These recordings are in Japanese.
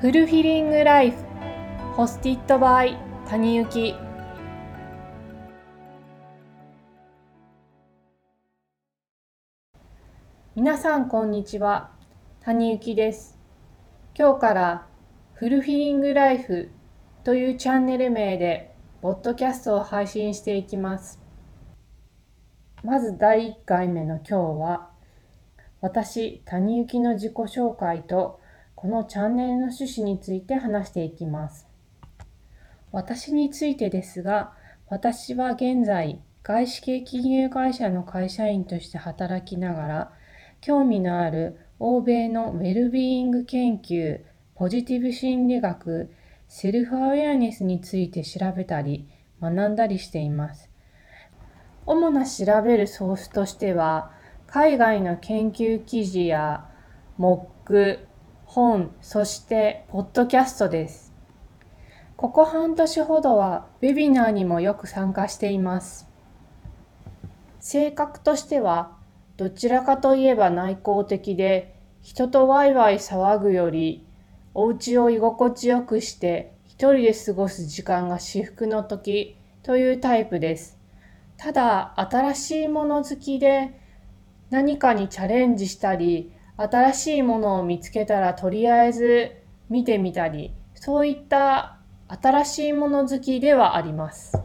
フルフィリングライフ。ホスティットバイ。谷幸。皆さんこんにちは。谷幸です。今日からフルフィリングライフというチャンネル名でポッドキャストを配信していきます。まず第1回目の今日は私谷幸の自己紹介とこのチャンネルの趣旨について話していきます。私についてですが、私は現在、外資系金融会社の会社員として働きながら、興味のある欧米のウェルビーイング研究、ポジティブ心理学、セルフアウェアネスについて調べたり、学んだりしています。主な調べるソースとしては、海外の研究記事や、モック、本、そしてポッドキャストです。ここ半年ほどはウェビナーにもよく参加しています。性格としてはどちらかといえば内向的で人とワイワイ騒ぐよりお家を居心地よくして一人で過ごす時間が至福の時というタイプです。ただ新しいもの好きで何かにチャレンジしたり新しいものを見つけたらとりあえず見てみたり、そういった新しいもの好きではあります。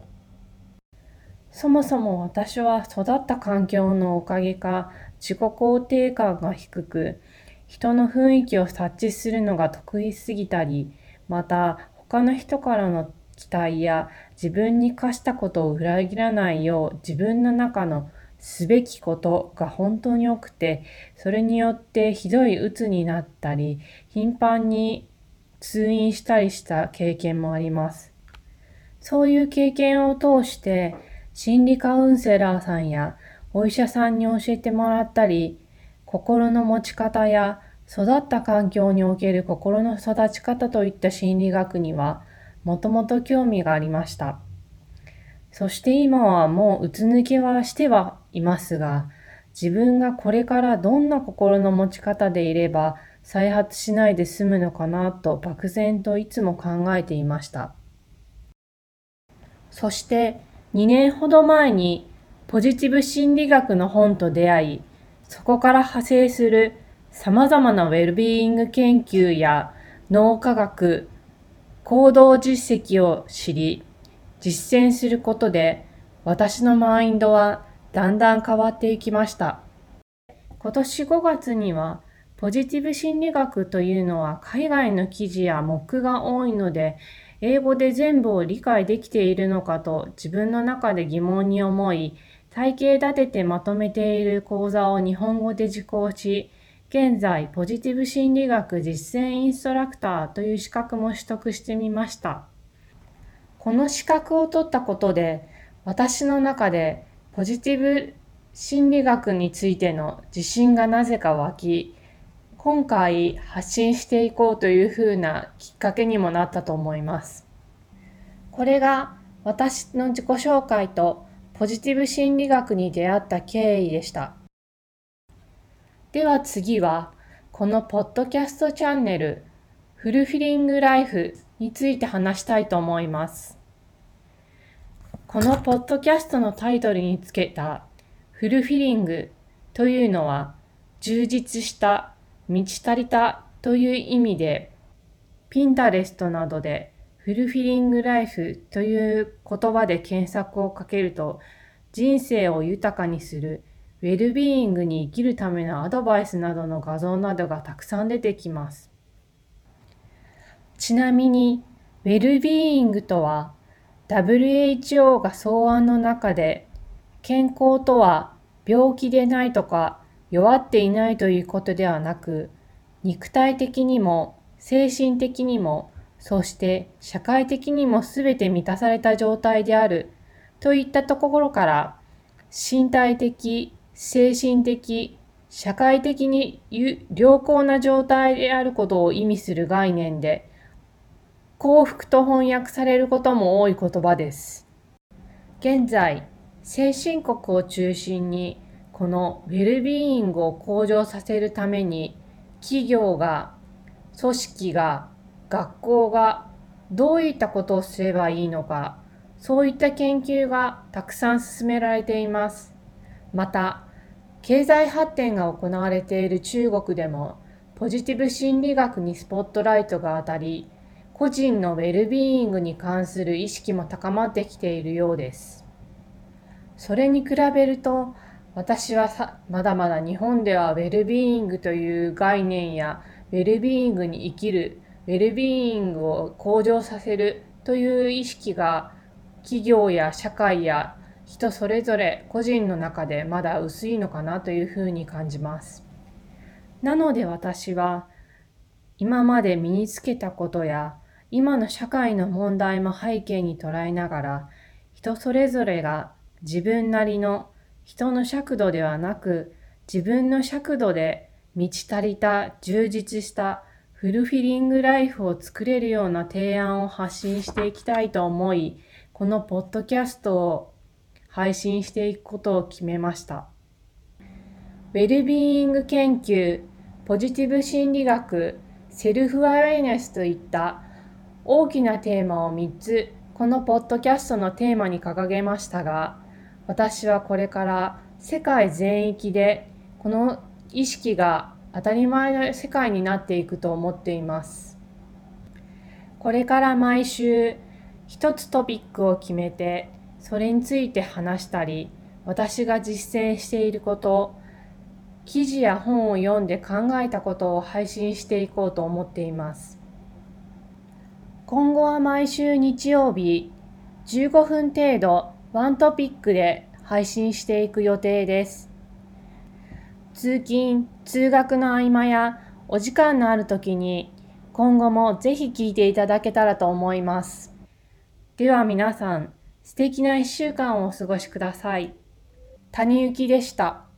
そもそも私は育った環境のおかげか自己肯定感が低く、人の雰囲気を察知するのが得意すぎたり、また他の人からの期待や自分に課したことを裏切らないよう自分の中のすべきことが本当に多くて、それによってひどい鬱になったり、頻繁に通院したりした経験もあります。そういう経験を通して、心理カウンセラーさんやお医者さんに教えてもらったり、心の持ち方や育った環境における心の育ち方といった心理学には、もともと興味がありました。そして今はもううつ抜けはしてはいますが、自分がこれからどんな心の持ち方でいれば再発しないで済むのかなと漠然といつも考えていました。そして2年ほど前にポジティブ心理学の本と出会い、そこから派生する様々なウェルビーイング研究や脳科学、行動実績を知り、実践することで私のマインドはだんだん変わっていきました。今年5月にはポジティブ心理学というのは海外の記事や目が多いので英語で全部を理解できているのかと自分の中で疑問に思い体系立ててまとめている講座を日本語で受講し現在ポジティブ心理学実践インストラクターという資格も取得してみました。この資格を取ったことで、私の中でポジティブ心理学についての自信がなぜか湧き、今回発信していこうというふうなきっかけにもなったと思います。これが私の自己紹介とポジティブ心理学に出会った経緯でした。では次は、このポッドキャストチャンネル、フルフィリングライフについて話したいと思います。このポッドキャストのタイトルにつけたフルフィリングというのは充実した、満ち足りたという意味で、ピンタレストなどでフルフィリングライフという言葉で検索をかけると人生を豊かにするウェルビーイングに生きるためのアドバイスなどの画像などがたくさん出てきます。ちなみに、ウェルビーイングとは、WHO が草案の中で、健康とは病気でないとか弱っていないということではなく、肉体的にも精神的にも、そして社会的にも全て満たされた状態であるといったところから、身体的、精神的、社会的に良好な状態であることを意味する概念で、幸福と翻訳されることも多い言葉です。現在、先進国を中心にこのウェルビーイングを向上させるために企業が、組織が、学校がどういったことをすればいいのか、そういった研究がたくさん進められています。また、経済発展が行われている中国でも、ポジティブ心理学にスポットライトが当たり、個人のウェルビーイングに関する意識も高まってきているようです。それに比べると、私はさまだまだ日本ではウェルビーイングという概念やウェルビーイングに生きるウェルビーイングを向上させるという意識が企業や社会や人それぞれ個人の中でまだ薄いのかなというふうに感じます。なので私は今まで身につけたことや今の社会の問題も背景に捉えながら人それぞれが自分なりの人の尺度ではなく自分の尺度で満ち足りた充実したフルフィリングライフを作れるような提案を発信していきたいと思いこのポッドキャストを配信していくことを決めました。ウェルビーイング研究、ポジティブ心理学、セルフアウェイネスといった大きなテーマを3つこのポッドキャストのテーマに掲げましたが私はこれから世界全域でこの意識が当たり前の世界になっていくと思っています。これから毎週一つトピックを決めてそれについて話したり私が実践していること記事や本を読んで考えたことを配信していこうと思っています。今後は毎週日曜日15分程度ワントピックで配信していく予定です。通勤、通学の合間やお時間のある時に今後もぜひ聞いていただけたらと思います。では皆さん、素敵な一週間をお過ごしください。谷幸でした。